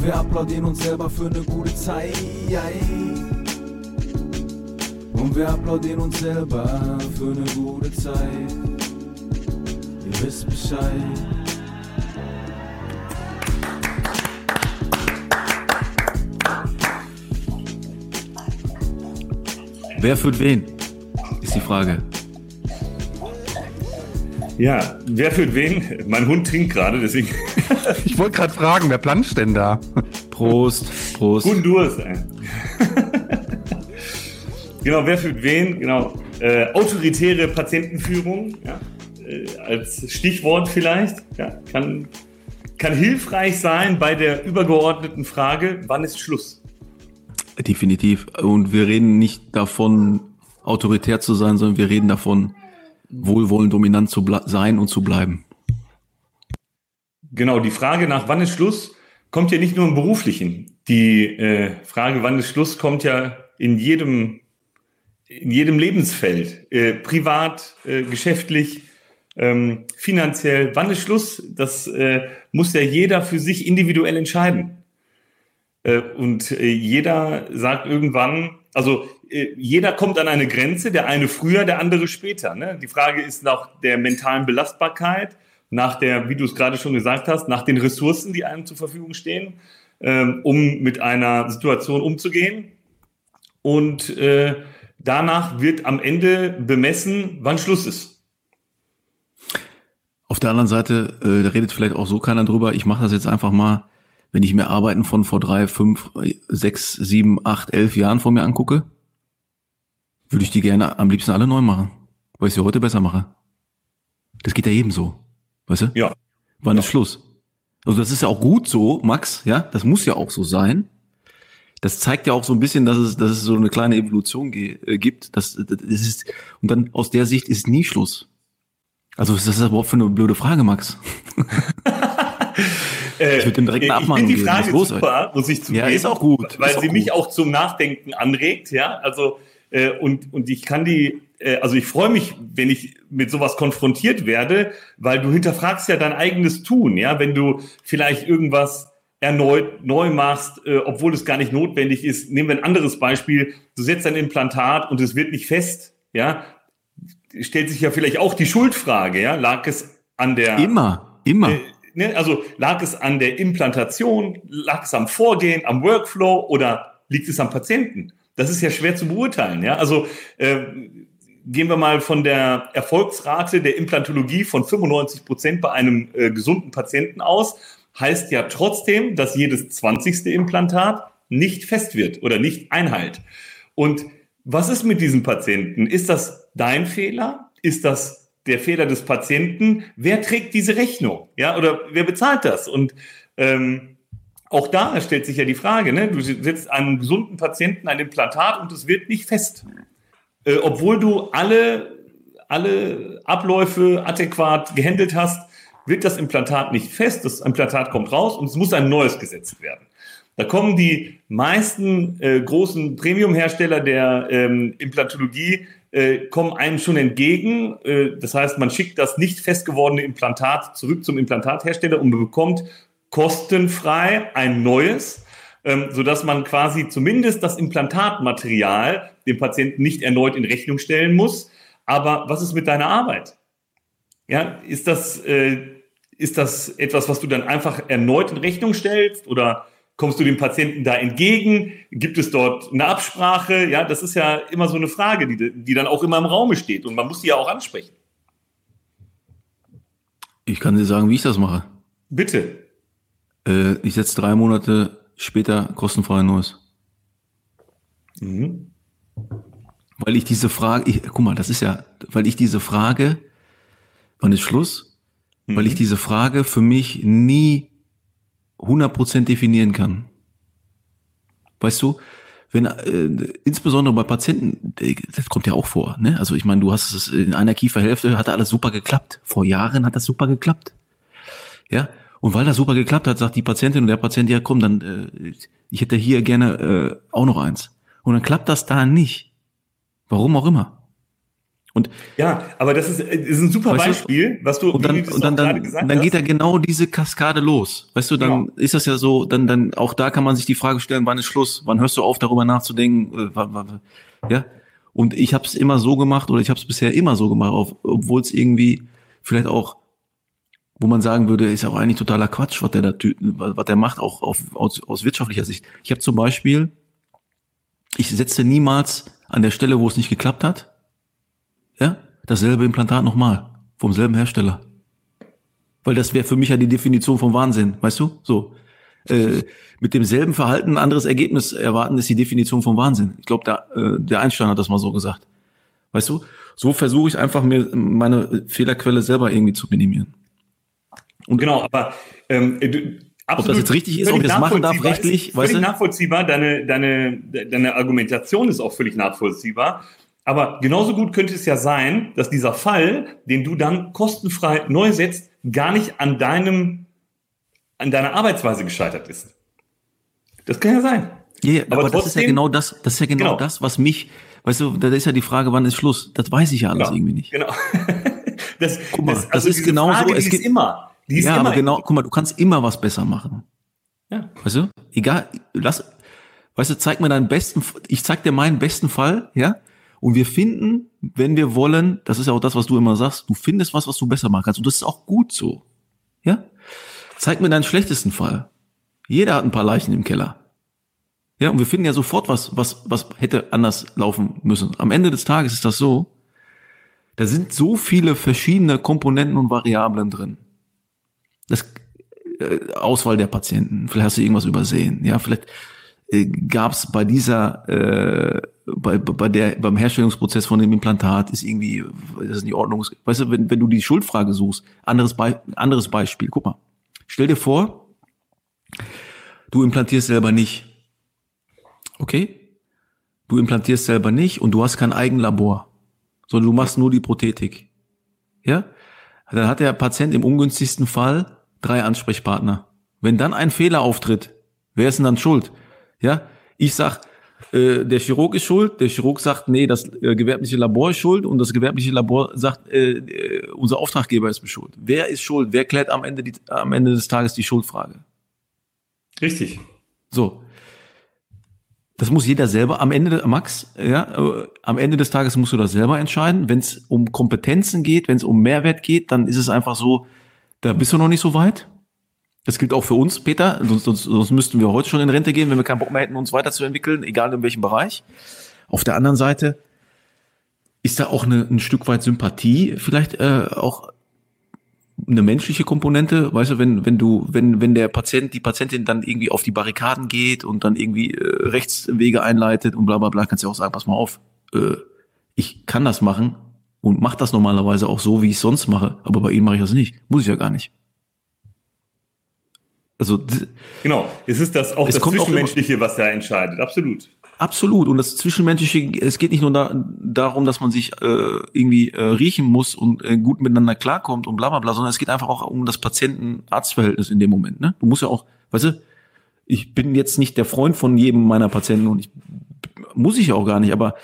Und wir applaudieren uns selber für eine gute Zeit. Und wir applaudieren uns selber für eine gute Zeit. Ihr wisst Bescheid. Wer führt wen? Ist die Frage. Ja, wer führt wen? Mein Hund trinkt gerade, deswegen. ich wollte gerade fragen, wer planscht denn da? Prost, Prost. Guten Durst. genau, wer führt wen? Genau. Äh, autoritäre Patientenführung, ja, äh, als Stichwort vielleicht, ja, kann, kann hilfreich sein bei der übergeordneten Frage, wann ist Schluss? Definitiv. Und wir reden nicht davon, autoritär zu sein, sondern wir reden davon, wohlwollend dominant zu sein und zu bleiben. Genau, die Frage nach wann ist Schluss kommt ja nicht nur im beruflichen. Die äh, Frage, wann ist Schluss, kommt ja in jedem, in jedem Lebensfeld, äh, privat, äh, geschäftlich, ähm, finanziell. Wann ist Schluss? Das äh, muss ja jeder für sich individuell entscheiden. Äh, und äh, jeder sagt irgendwann, also äh, jeder kommt an eine Grenze, der eine früher, der andere später. Ne? Die Frage ist nach der mentalen Belastbarkeit, nach der, wie du es gerade schon gesagt hast, nach den Ressourcen, die einem zur Verfügung stehen, ähm, um mit einer Situation umzugehen. Und äh, danach wird am Ende bemessen, wann Schluss ist. Auf der anderen Seite, äh, da redet vielleicht auch so keiner drüber. Ich mache das jetzt einfach mal wenn ich mir Arbeiten von vor drei, fünf, sechs, sieben, acht, elf Jahren vor mir angucke, würde ich die gerne am liebsten alle neu machen, weil ich sie heute besser mache. Das geht ja jedem so. Weißt du? Ja. Wann ja. ist Schluss? Also das ist ja auch gut so, Max, ja, das muss ja auch so sein. Das zeigt ja auch so ein bisschen, dass es, dass es so eine kleine Evolution äh, gibt. Das, das ist, und dann aus der Sicht ist nie Schluss. Also was ist das überhaupt für eine blöde Frage, Max? Äh, ich würde dem direkt eine Abmahnung geben. Die Frage ist super, muss ich zugeben. Ja, ist auch gut. Weil auch sie gut. mich auch zum Nachdenken anregt, ja. Also, äh, und, und ich kann die, äh, also ich freue mich, wenn ich mit sowas konfrontiert werde, weil du hinterfragst ja dein eigenes Tun, ja. Wenn du vielleicht irgendwas erneut neu machst, äh, obwohl es gar nicht notwendig ist. Nehmen wir ein anderes Beispiel. Du setzt ein Implantat und es wird nicht fest, ja. Stellt sich ja vielleicht auch die Schuldfrage, ja. Lag es an der. Immer, immer. Äh, ne, also lag es an der Implantation, lag es am Vorgehen, am Workflow oder liegt es am Patienten? Das ist ja schwer zu beurteilen. Ja? Also äh, gehen wir mal von der Erfolgsrate der Implantologie von 95 Prozent bei einem äh, gesunden Patienten aus, heißt ja trotzdem, dass jedes 20. Implantat nicht fest wird oder nicht einhalt. Und was ist mit diesem Patienten? Ist das dein Fehler? Ist das der Fehler des Patienten. Wer trägt diese Rechnung? Ja, oder wer bezahlt das? Und ähm, auch da stellt sich ja die Frage, ne? du setzt einem gesunden Patienten ein Implantat und es wird nicht fest. Äh, obwohl du alle, alle Abläufe adäquat gehandelt hast, wird das Implantat nicht fest. Das Implantat kommt raus und es muss ein neues gesetzt werden. Da kommen die meisten äh, großen Premium-Hersteller der ähm, Implantologie äh, kommen einem schon entgegen. Äh, das heißt, man schickt das nicht fest gewordene Implantat zurück zum Implantathersteller und bekommt kostenfrei ein neues, ähm, sodass man quasi zumindest das Implantatmaterial dem Patienten nicht erneut in Rechnung stellen muss. Aber was ist mit deiner Arbeit? Ja, ist das, äh, ist das etwas, was du dann einfach erneut in Rechnung stellst oder Kommst du dem Patienten da entgegen? Gibt es dort eine Absprache? Ja, das ist ja immer so eine Frage, die, die dann auch immer im Raume steht und man muss die ja auch ansprechen. Ich kann dir sagen, wie ich das mache. Bitte. Äh, ich setze drei Monate später kostenfrei Neues. Mhm. Weil ich diese Frage, ich, guck mal, das ist ja, weil ich diese Frage, wann ist Schluss? Mhm. Weil ich diese Frage für mich nie 100% definieren kann. Weißt du, wenn äh, insbesondere bei Patienten, äh, das kommt ja auch vor, ne? Also ich meine, du hast es in einer Kieferhälfte hat alles super geklappt. Vor Jahren hat das super geklappt. Ja? Und weil das super geklappt hat, sagt die Patientin und der Patient, ja komm, dann äh, ich hätte hier gerne äh, auch noch eins. Und dann klappt das da nicht. Warum auch immer. Und ja, aber das ist, ist ein super Beispiel, du, was du und dann, und dann, dann, dann geht ja genau diese Kaskade los. Weißt du, dann genau. ist das ja so, dann, dann auch da kann man sich die Frage stellen, wann ist Schluss? Wann hörst du auf, darüber nachzudenken? Äh, ja. Und ich habe es immer so gemacht oder ich habe es bisher immer so gemacht, obwohl es irgendwie vielleicht auch, wo man sagen würde, ist auch eigentlich totaler Quatsch, was der da, was der macht, auch auf, aus, aus wirtschaftlicher Sicht. Ich habe zum Beispiel, ich setze niemals an der Stelle, wo es nicht geklappt hat, ja, dasselbe Implantat nochmal, vom selben Hersteller. Weil das wäre für mich ja die Definition vom Wahnsinn, weißt du? So. Äh, mit demselben Verhalten ein anderes Ergebnis erwarten, ist die Definition vom Wahnsinn. Ich glaube, der, äh, der Einstein hat das mal so gesagt. Weißt du? So versuche ich einfach mir meine Fehlerquelle selber irgendwie zu minimieren. Und genau, aber ähm, du, Absolut. Ob das jetzt richtig ist, ob ich das machen darf, rechtlich, ist völlig weißt du? nachvollziehbar. Deine, deine, deine Argumentation ist auch völlig nachvollziehbar. Aber genauso gut könnte es ja sein, dass dieser Fall, den du dann kostenfrei neu setzt, gar nicht an deinem, an deiner Arbeitsweise gescheitert ist. Das kann ja sein. Ja, yeah, aber, aber trotzdem, das ist ja genau das, das ist ja genau, genau, das, was mich, weißt du, da ist ja die Frage, wann ist Schluss? Das weiß ich ja alles genau, irgendwie nicht. Genau. das, guck mal, das, also das ist genau so. Es gibt immer. Die ist ja, immer aber genau, guck mal, du kannst immer was besser machen. Ja. Weißt du? Egal, lass, weißt du, zeig mir deinen besten, ich zeig dir meinen besten Fall, ja? Und wir finden, wenn wir wollen, das ist ja auch das, was du immer sagst, du findest was, was du besser machen kannst. Und das ist auch gut so. Ja? Zeig mir deinen schlechtesten Fall. Jeder hat ein paar Leichen im Keller. Ja, und wir finden ja sofort was, was, was hätte anders laufen müssen. Am Ende des Tages ist das so, da sind so viele verschiedene Komponenten und Variablen drin. Das äh, Auswahl der Patienten, vielleicht hast du irgendwas übersehen. Ja, vielleicht äh, gab es bei dieser äh, bei, bei der, beim Herstellungsprozess von dem Implantat ist irgendwie, das ist nicht Ordnung. Weißt du, wenn, wenn du die Schuldfrage suchst, anderes, Be anderes Beispiel, guck mal. Stell dir vor, du implantierst selber nicht. Okay? Du implantierst selber nicht und du hast kein Eigenlabor, sondern du machst nur die Prothetik. Ja? Dann hat der Patient im ungünstigsten Fall drei Ansprechpartner. Wenn dann ein Fehler auftritt, wer ist denn dann schuld? Ja? Ich sag, äh, der Chirurg ist schuld, der Chirurg sagt, nee, das äh, gewerbliche Labor ist schuld und das gewerbliche Labor sagt, äh, äh, unser Auftraggeber ist schuld. Wer ist schuld? Wer klärt am Ende, die, am Ende des Tages die Schuldfrage? Richtig. So. Das muss jeder selber am Ende, Max, ja, äh, am Ende des Tages musst du das selber entscheiden. Wenn es um Kompetenzen geht, wenn es um Mehrwert geht, dann ist es einfach so, da bist du noch nicht so weit. Das gilt auch für uns, Peter. Sonst, sonst, sonst müssten wir heute schon in Rente gehen, wenn wir keinen Bock mehr hätten, uns weiterzuentwickeln, egal in welchem Bereich. Auf der anderen Seite ist da auch eine, ein Stück weit Sympathie, vielleicht äh, auch eine menschliche Komponente, weißt du, wenn, wenn du, wenn, wenn der Patient, die Patientin dann irgendwie auf die Barrikaden geht und dann irgendwie äh, Rechtswege einleitet und bla bla bla, kannst du auch sagen, pass mal auf, äh, ich kann das machen und mach das normalerweise auch so, wie ich sonst mache, aber bei Ihnen mache ich das nicht. Muss ich ja gar nicht. Also genau, es ist das auch das Zwischenmenschliche, was da entscheidet, absolut. Absolut. Und das Zwischenmenschliche, es geht nicht nur da, darum, dass man sich äh, irgendwie äh, riechen muss und äh, gut miteinander klarkommt und bla bla bla, sondern es geht einfach auch um das Patienten-Arzt-Verhältnis in dem Moment. Ne? Du musst ja auch, weißt du, ich bin jetzt nicht der Freund von jedem meiner Patienten und ich muss ich auch gar nicht, aber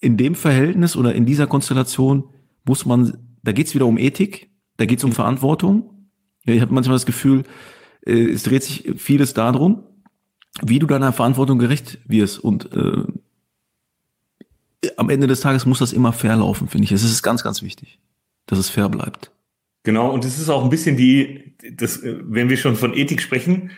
in dem Verhältnis oder in dieser Konstellation muss man, da geht's wieder um Ethik, da geht's um Verantwortung. Ja, ich habe manchmal das Gefühl, äh, es dreht sich vieles darum, wie du deiner Verantwortung gerecht wirst. Und äh, am Ende des Tages muss das immer fair laufen, finde ich. Es ist ganz, ganz wichtig, dass es fair bleibt. Genau, und es ist auch ein bisschen die, das, äh, wenn wir schon von Ethik sprechen,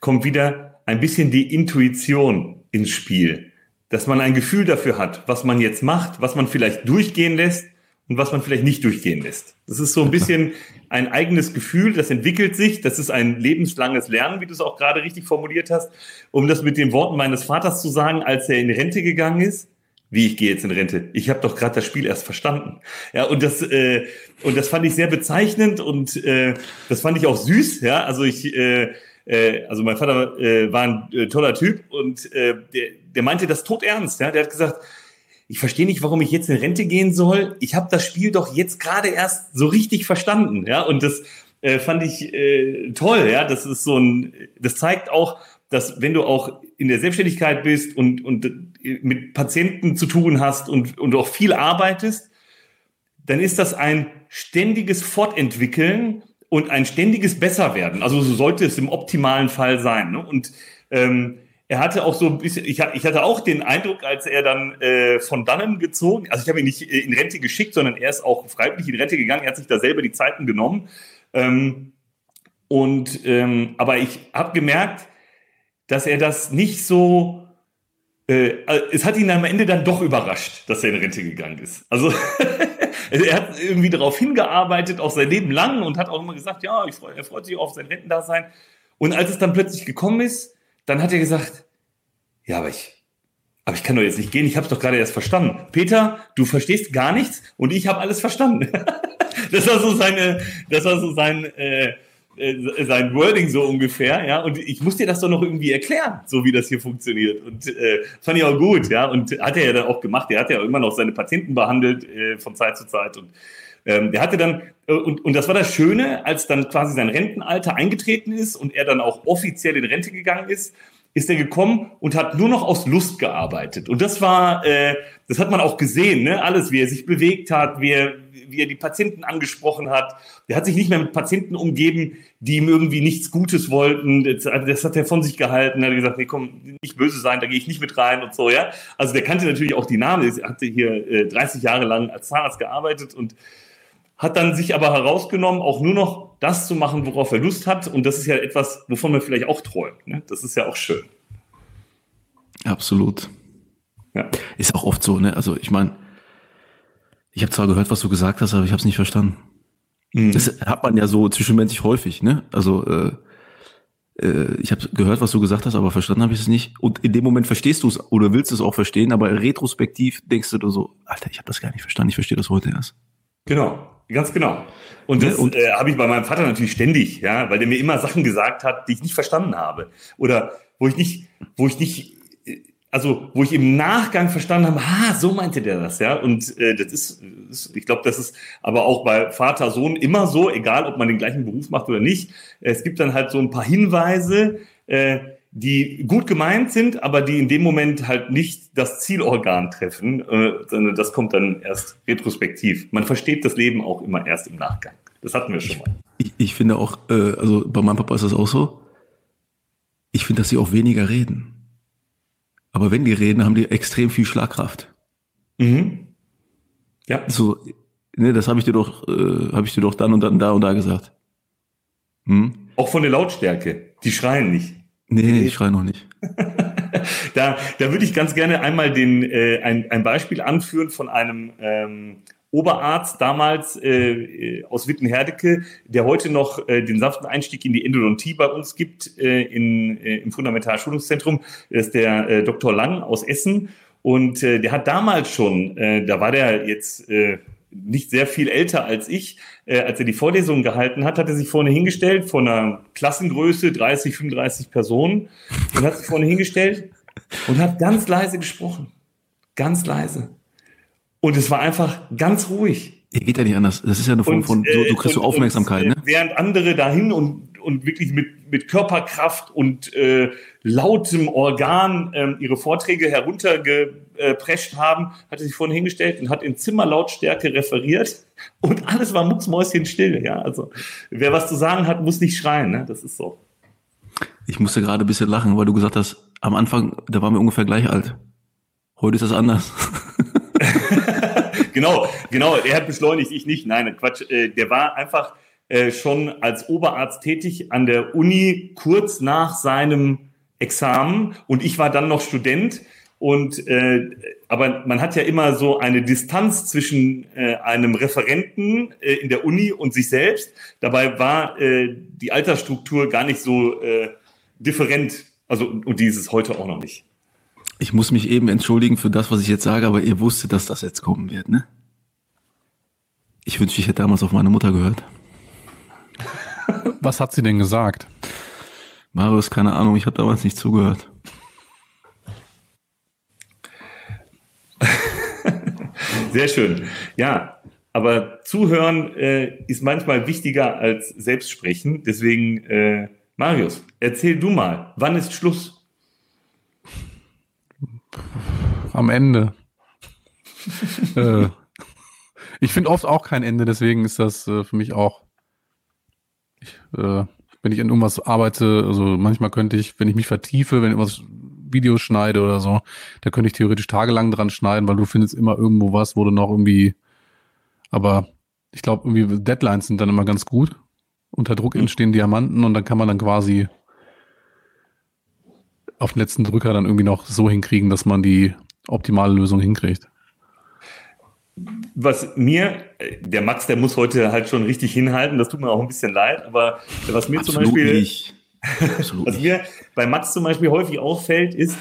kommt wieder ein bisschen die Intuition ins Spiel. Dass man ein Gefühl dafür hat, was man jetzt macht, was man vielleicht durchgehen lässt und was man vielleicht nicht durchgehen lässt. Das ist so ein bisschen ein eigenes Gefühl, das entwickelt sich. Das ist ein lebenslanges Lernen, wie du es auch gerade richtig formuliert hast. Um das mit den Worten meines Vaters zu sagen, als er in Rente gegangen ist. Wie ich gehe jetzt in Rente? Ich habe doch gerade das Spiel erst verstanden. Ja, und das äh, und das fand ich sehr bezeichnend und äh, das fand ich auch süß. Ja, also ich äh, äh, also mein Vater äh, war ein äh, toller Typ und äh, der, der meinte das tot ernst. Ja? Der hat gesagt, ich verstehe nicht, warum ich jetzt in Rente gehen soll. Ich habe das Spiel doch jetzt gerade erst so richtig verstanden. Ja, und das äh, fand ich äh, toll. Ja, das ist so ein, das zeigt auch, dass wenn du auch in der Selbstständigkeit bist und, und mit Patienten zu tun hast und, und auch viel arbeitest, dann ist das ein ständiges Fortentwickeln und ein ständiges Besserwerden. Also so sollte es im optimalen Fall sein. Ne? Und ähm, er hatte auch so ein bisschen, ich, hatte auch den Eindruck, als er dann äh, von dannen gezogen, also ich habe ihn nicht äh, in Rente geschickt, sondern er ist auch freiwillig in Rente gegangen, er hat sich da selber die Zeiten genommen. Ähm, und ähm, aber ich habe gemerkt, dass er das nicht so, äh, es hat ihn am Ende dann doch überrascht, dass er in Rente gegangen ist. Also er hat irgendwie darauf hingearbeitet, auch sein Leben lang und hat auch immer gesagt, ja, freu, er freut sich auf sein Rentendasein. Und als es dann plötzlich gekommen ist, dann hat er gesagt, ja, aber ich, aber ich kann doch jetzt nicht gehen, ich habe es doch gerade erst verstanden. Peter, du verstehst gar nichts und ich habe alles verstanden. das war so seine, das war so sein, äh, äh, sein Wording so ungefähr, ja. Und ich muss dir das doch noch irgendwie erklären, so wie das hier funktioniert. Und äh, fand ich auch gut, ja. Und hat er ja dann auch gemacht. Er hat ja immer noch seine Patienten behandelt äh, von Zeit zu Zeit und ähm, der hatte dann, äh, und, und das war das Schöne, als dann quasi sein Rentenalter eingetreten ist und er dann auch offiziell in Rente gegangen ist, ist er gekommen und hat nur noch aus Lust gearbeitet. Und das war, äh, das hat man auch gesehen, ne? alles, wie er sich bewegt hat, wie er, wie er die Patienten angesprochen hat. Der hat sich nicht mehr mit Patienten umgeben, die ihm irgendwie nichts Gutes wollten. Das, hat er von sich gehalten. Er hat gesagt, nee, komm, nicht böse sein, da gehe ich nicht mit rein und so, ja. Also der kannte natürlich auch die Namen. Er hatte hier äh, 30 Jahre lang als Zahnarzt gearbeitet und hat dann sich aber herausgenommen, auch nur noch das zu machen, worauf er Lust hat. Und das ist ja etwas, wovon man vielleicht auch träumt. Ne? Das ist ja auch schön. Absolut. Ja. Ist auch oft so, ne? Also ich meine, ich habe zwar gehört, was du gesagt hast, aber ich habe es nicht verstanden. Mhm. Das hat man ja so zwischenmenschlich häufig, ne? Also äh, äh, ich habe gehört, was du gesagt hast, aber verstanden habe ich es nicht. Und in dem Moment verstehst du es oder willst es auch verstehen, aber retrospektiv denkst du so, Alter, ich habe das gar nicht verstanden, ich verstehe das heute erst. Genau. Ganz genau. Und das und, äh, habe ich bei meinem Vater natürlich ständig, ja, weil der mir immer Sachen gesagt hat, die ich nicht verstanden habe. Oder wo ich nicht, wo ich nicht, äh, also wo ich im Nachgang verstanden habe, ah, so meinte der das, ja. Und äh, das ist, ist ich glaube, das ist aber auch bei Vater, Sohn immer so, egal ob man den gleichen Beruf macht oder nicht. Es gibt dann halt so ein paar Hinweise, äh, die gut gemeint sind, aber die in dem Moment halt nicht das Zielorgan treffen, äh, sondern das kommt dann erst retrospektiv. Man versteht das Leben auch immer erst im Nachgang. Das hatten wir schon mal. Ich, ich finde auch, äh, also bei meinem Papa ist das auch so. Ich finde, dass sie auch weniger reden. Aber wenn die reden, haben die extrem viel Schlagkraft. Mhm. Ja. So, ne, das habe ich dir doch, äh, habe ich dir doch dann und dann da und da gesagt. Hm? Auch von der Lautstärke. Die schreien nicht. Nee, ich schreie noch nicht. da, da würde ich ganz gerne einmal den, äh, ein, ein Beispiel anführen von einem ähm, Oberarzt damals äh, aus Wittenherdecke, der heute noch äh, den sanften Einstieg in die Endodontie bei uns gibt äh, in, äh, im Fundamentalschulungszentrum. Das ist der äh, Dr. Lang aus Essen. Und äh, der hat damals schon, äh, da war der jetzt äh, nicht sehr viel älter als ich, äh, als er die Vorlesung gehalten hat, hat er sich vorne hingestellt, von einer Klassengröße 30, 35 Personen, und hat sich vorne hingestellt und hat ganz leise gesprochen. Ganz leise. Und es war einfach ganz ruhig. Ja, geht ja nicht anders. Das ist ja eine Form von, du, du kriegst und, so Aufmerksamkeit, und, ne? Während andere dahin und, und wirklich mit, mit Körperkraft und äh, lautem Organ ähm, ihre Vorträge heruntergeprescht haben, hat er sich vorhin hingestellt und hat in Zimmerlautstärke referiert und alles war mucksmäuschenstill. Ja, also wer was zu sagen hat, muss nicht schreien. Ne? Das ist so. Ich musste gerade ein bisschen lachen, weil du gesagt hast, am Anfang, da waren wir ungefähr gleich alt. Heute ist das anders. genau, genau. Er hat beschleunigt, ich nicht. Nein, Quatsch. Äh, der war einfach äh, schon als Oberarzt tätig an der Uni kurz nach seinem Examen und ich war dann noch Student. Und äh, aber man hat ja immer so eine Distanz zwischen äh, einem Referenten äh, in der Uni und sich selbst. Dabei war äh, die Altersstruktur gar nicht so äh, different. Also und dieses heute auch noch nicht. Ich muss mich eben entschuldigen für das, was ich jetzt sage, aber ihr wusstet, dass das jetzt kommen wird, ne? Ich wünschte, ich hätte damals auf meine Mutter gehört. Was hat sie denn gesagt? Marius, keine Ahnung, ich habe damals nicht zugehört. Sehr schön. Ja, aber zuhören äh, ist manchmal wichtiger als selbst sprechen. Deswegen, äh, Marius, erzähl du mal, wann ist Schluss? Am Ende. äh, ich finde oft auch kein Ende, deswegen ist das äh, für mich auch. Ich, äh, wenn ich an irgendwas arbeite, also manchmal könnte ich, wenn ich mich vertiefe, wenn ich irgendwas Videos schneide oder so, da könnte ich theoretisch tagelang dran schneiden, weil du findest immer irgendwo was, wo du noch irgendwie, aber ich glaube, irgendwie Deadlines sind dann immer ganz gut. Unter Druck mhm. entstehen Diamanten und dann kann man dann quasi auf den letzten Drücker dann irgendwie noch so hinkriegen, dass man die optimale Lösung hinkriegt. Was mir, der Max, der muss heute halt schon richtig hinhalten, das tut mir auch ein bisschen leid, aber was mir Absolut zum Beispiel, nicht. Was mir bei Max zum Beispiel häufig auffällt, ist,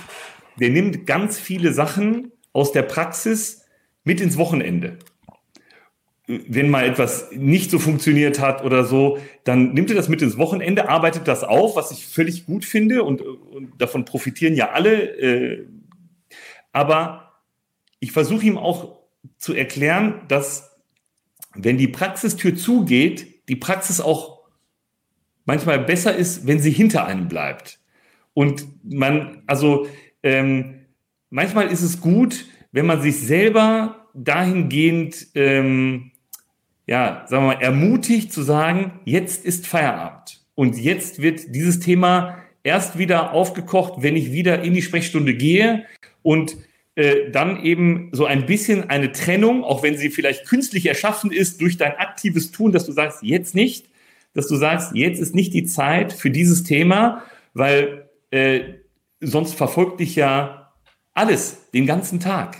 der nimmt ganz viele Sachen aus der Praxis mit ins Wochenende. Wenn mal etwas nicht so funktioniert hat oder so, dann nimmt er das mit ins Wochenende, arbeitet das auf, was ich völlig gut finde und, und davon profitieren ja alle. Äh, aber ich versuche ihm auch zu erklären, dass wenn die Praxistür zugeht, die Praxis auch manchmal besser ist, wenn sie hinter einem bleibt. Und man, also ähm, manchmal ist es gut, wenn man sich selber dahingehend, ähm, ja, sagen wir mal, ermutigt zu sagen, jetzt ist Feierabend. Und jetzt wird dieses Thema erst wieder aufgekocht, wenn ich wieder in die Sprechstunde gehe. Und äh, dann eben so ein bisschen eine Trennung, auch wenn sie vielleicht künstlich erschaffen ist durch dein aktives Tun, dass du sagst, jetzt nicht, dass du sagst, jetzt ist nicht die Zeit für dieses Thema, weil äh, sonst verfolgt dich ja alles den ganzen Tag.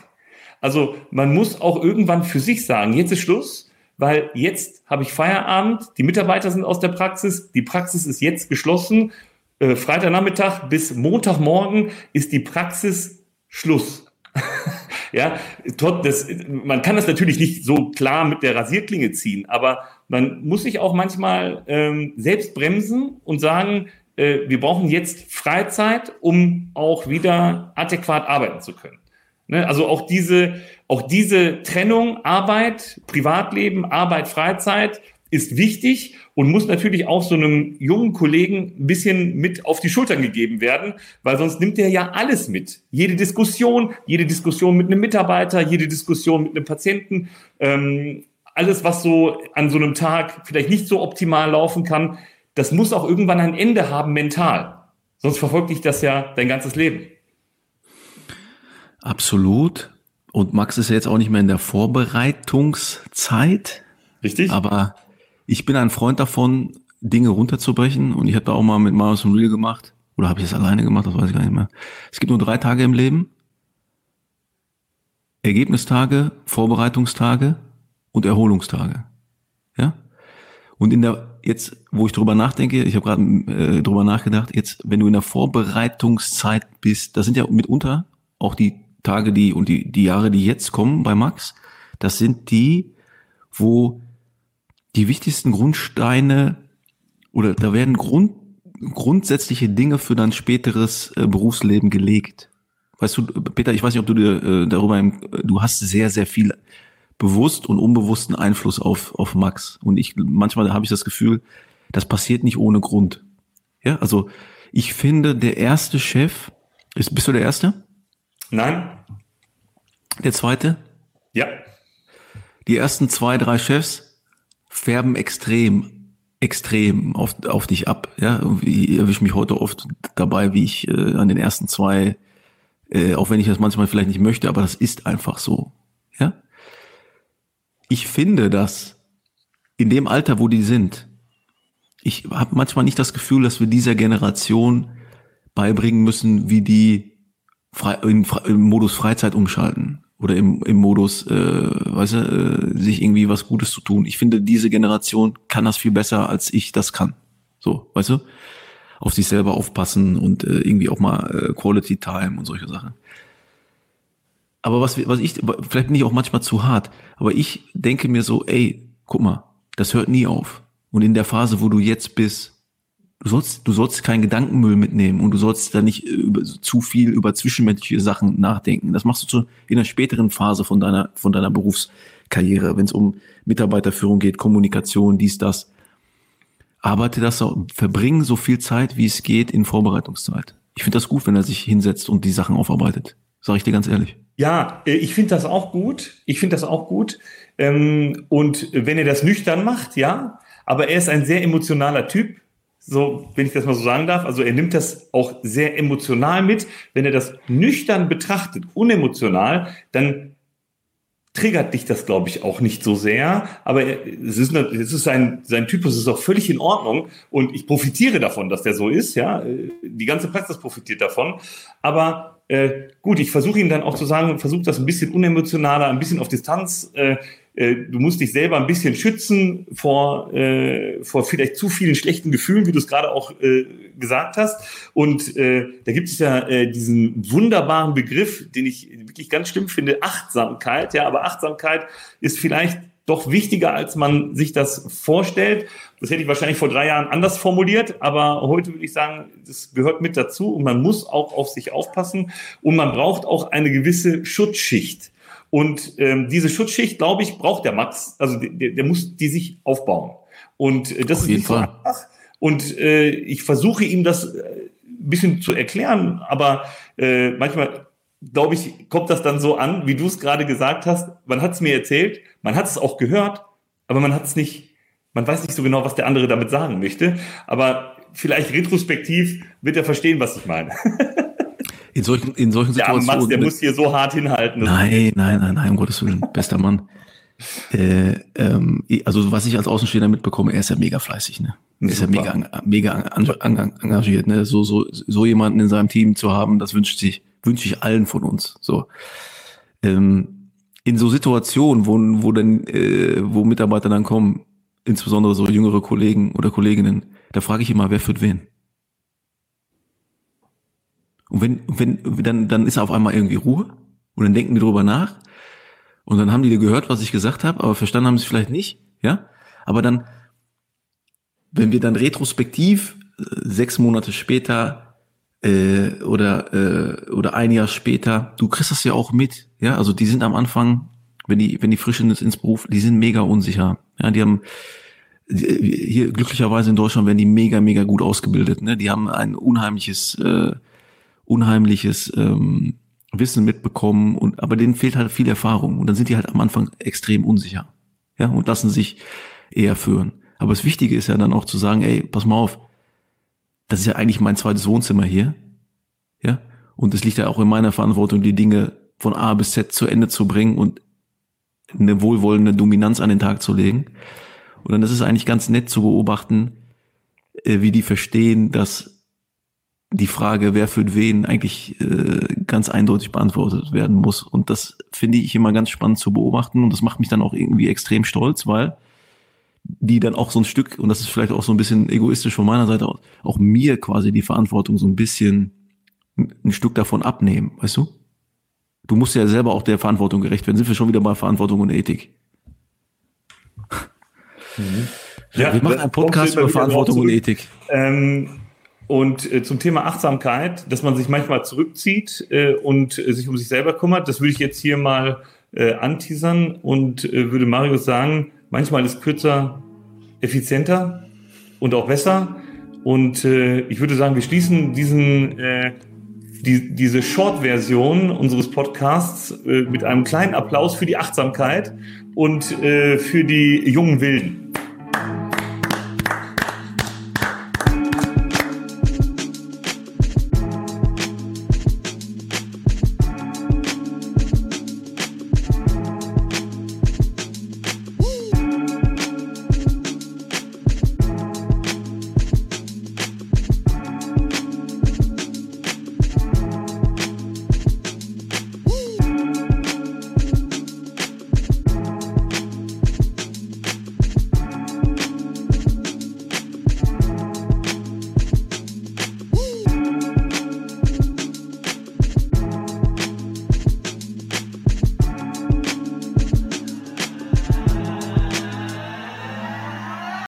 Also man muss auch irgendwann für sich sagen, jetzt ist Schluss, weil jetzt habe ich Feierabend, die Mitarbeiter sind aus der Praxis, die Praxis ist jetzt geschlossen, äh, Freitagnachmittag bis Montagmorgen ist die Praxis Schluss. ja, das, man kann das natürlich nicht so klar mit der Rasierklinge ziehen, aber man muss sich auch manchmal ähm, selbst bremsen und sagen, äh, wir brauchen jetzt Freizeit, um auch wieder adäquat arbeiten zu können. Ne? Also auch diese, auch diese Trennung Arbeit, Privatleben, Arbeit, Freizeit ist wichtig und muss natürlich auch so einem jungen Kollegen ein bisschen mit auf die Schultern gegeben werden, weil sonst nimmt er ja alles mit. Jede Diskussion, jede Diskussion mit einem Mitarbeiter, jede Diskussion mit einem Patienten, ähm, alles, was so an so einem Tag vielleicht nicht so optimal laufen kann, das muss auch irgendwann ein Ende haben mental. Sonst verfolgt dich das ja dein ganzes Leben. Absolut. Und Max ist ja jetzt auch nicht mehr in der Vorbereitungszeit. Richtig. Aber ich bin ein Freund davon, Dinge runterzubrechen und ich habe da auch mal mit Marius und Real gemacht. Oder habe ich das alleine gemacht? Das weiß ich gar nicht mehr. Es gibt nur drei Tage im Leben. Ergebnistage, Vorbereitungstage und Erholungstage. Ja? Und in der, jetzt, wo ich drüber nachdenke, ich habe gerade äh, drüber nachgedacht, jetzt, wenn du in der Vorbereitungszeit bist, das sind ja mitunter auch die Tage, die und die, die Jahre, die jetzt kommen bei Max, das sind die, wo die wichtigsten Grundsteine oder da werden Grund, grundsätzliche Dinge für dein späteres äh, Berufsleben gelegt. Weißt du, Peter, ich weiß nicht, ob du dir äh, darüber, im, du hast sehr, sehr viel bewusst und unbewussten Einfluss auf, auf Max. Und ich, manchmal habe ich das Gefühl, das passiert nicht ohne Grund. Ja, also ich finde, der erste Chef, ist, bist du der Erste? Nein. Der Zweite? Ja. Die ersten zwei, drei Chefs färben extrem, extrem auf, auf dich ab. Ja, ich erwische mich heute oft dabei, wie ich äh, an den ersten zwei, äh, auch wenn ich das manchmal vielleicht nicht möchte, aber das ist einfach so. Ja, ich finde, dass in dem Alter, wo die sind, ich habe manchmal nicht das Gefühl, dass wir dieser Generation beibringen müssen, wie die frei, in, im Modus Freizeit umschalten oder im, im Modus, äh, weißt du, äh, sich irgendwie was Gutes zu tun. Ich finde, diese Generation kann das viel besser, als ich das kann. So, weißt du? Auf sich selber aufpassen und äh, irgendwie auch mal äh, Quality Time und solche Sachen. Aber was, was ich, vielleicht bin ich auch manchmal zu hart, aber ich denke mir so, ey, guck mal, das hört nie auf. Und in der Phase, wo du jetzt bist, Du sollst, du sollst keinen Gedankenmüll mitnehmen und du sollst da nicht über, zu viel über zwischenmenschliche Sachen nachdenken. Das machst du zu, in einer späteren Phase von deiner, von deiner Berufskarriere, wenn es um Mitarbeiterführung geht, Kommunikation, dies, das. Arbeite das, verbring so viel Zeit, wie es geht, in Vorbereitungszeit. Ich finde das gut, wenn er sich hinsetzt und die Sachen aufarbeitet. Sag ich dir ganz ehrlich. Ja, äh, ich finde das auch gut. Ich finde das auch gut. Ähm, und wenn er das nüchtern macht, ja, aber er ist ein sehr emotionaler Typ so, wenn ich das mal so sagen darf. Also er nimmt das auch sehr emotional mit. Wenn er das nüchtern betrachtet, unemotional, dann triggert dich das, glaube ich, auch nicht so sehr. Aber es ist, es ist sein, sein Typus, ist auch völlig in Ordnung. Und ich profitiere davon, dass der so ist. Ja, die ganze Praxis profitiert davon. Aber äh, gut, ich versuche ihm dann auch zu sagen, versuche das ein bisschen unemotionaler, ein bisschen auf Distanz äh, äh, du musst dich selber ein bisschen schützen vor, äh, vor vielleicht zu vielen schlechten Gefühlen, wie du es gerade auch äh, gesagt hast. Und äh, da gibt es ja äh, diesen wunderbaren Begriff, den ich wirklich ganz schlimm finde, Achtsamkeit. Ja, aber Achtsamkeit ist vielleicht doch wichtiger, als man sich das vorstellt. Das hätte ich wahrscheinlich vor drei Jahren anders formuliert, aber heute würde ich sagen, das gehört mit dazu und man muss auch auf sich aufpassen und man braucht auch eine gewisse Schutzschicht. Und ähm, diese Schutzschicht, glaube ich, braucht der Max. Also der, der muss die sich aufbauen. Und äh, das Auf ist nicht Fall. so einfach. Und äh, ich versuche ihm das äh, ein bisschen zu erklären, aber äh, manchmal, glaube ich, kommt das dann so an, wie du es gerade gesagt hast. Man hat es mir erzählt, man hat es auch gehört, aber man hat es nicht, man weiß nicht so genau, was der andere damit sagen möchte. Aber vielleicht retrospektiv wird er verstehen, was ich meine. In solchen, in solchen Situationen. Ja, Mats, der muss hier so hart hinhalten. Nein, nein, nein, nein, um Gottes Willen. Bester Mann. Äh, ähm, also was ich als Außenstehender mitbekomme, er ist ja mega fleißig, ne? Er ist ja mega, mega engagiert, ne? So, so, so jemanden in seinem Team zu haben, das wünscht sich, wünsche ich allen von uns. So. Ähm, in so Situationen, wo, wo dann, äh, wo Mitarbeiter dann kommen, insbesondere so jüngere Kollegen oder Kolleginnen, da frage ich immer, wer führt wen? Und wenn, wenn, dann, dann ist auf einmal irgendwie Ruhe und dann denken die drüber nach und dann haben die gehört, was ich gesagt habe, aber verstanden haben sie vielleicht nicht, ja. Aber dann, wenn wir dann retrospektiv äh, sechs Monate später äh, oder äh, oder ein Jahr später, du kriegst das ja auch mit, ja. Also die sind am Anfang, wenn die wenn die frisch ins, ins Beruf, die sind mega unsicher, ja. Die haben hier glücklicherweise in Deutschland werden die mega mega gut ausgebildet, ne. Die haben ein unheimliches äh, unheimliches ähm, Wissen mitbekommen und aber denen fehlt halt viel Erfahrung und dann sind die halt am Anfang extrem unsicher. Ja, und lassen sich eher führen. Aber das Wichtige ist ja dann auch zu sagen, ey, pass mal auf, das ist ja eigentlich mein zweites Wohnzimmer hier. Ja? Und es liegt ja auch in meiner Verantwortung, die Dinge von A bis Z zu Ende zu bringen und eine wohlwollende Dominanz an den Tag zu legen. Und dann ist es eigentlich ganz nett zu beobachten, äh, wie die verstehen, dass die Frage, wer für wen, eigentlich äh, ganz eindeutig beantwortet werden muss. Und das finde ich immer ganz spannend zu beobachten und das macht mich dann auch irgendwie extrem stolz, weil die dann auch so ein Stück, und das ist vielleicht auch so ein bisschen egoistisch von meiner Seite aus, auch mir quasi die Verantwortung so ein bisschen ein Stück davon abnehmen, weißt du? Du musst ja selber auch der Verantwortung gerecht werden. Sind wir schon wieder bei Verantwortung und Ethik? Mhm. Ja, wir machen einen Podcast über Verantwortung und Ethik. Ähm, und äh, zum Thema Achtsamkeit, dass man sich manchmal zurückzieht äh, und äh, sich um sich selber kümmert, das würde ich jetzt hier mal äh, anteasern und äh, würde Marius sagen, manchmal ist kürzer effizienter und auch besser. Und äh, ich würde sagen, wir schließen diesen, äh, die, diese Short-Version unseres Podcasts äh, mit einem kleinen Applaus für die Achtsamkeit und äh, für die jungen Wilden.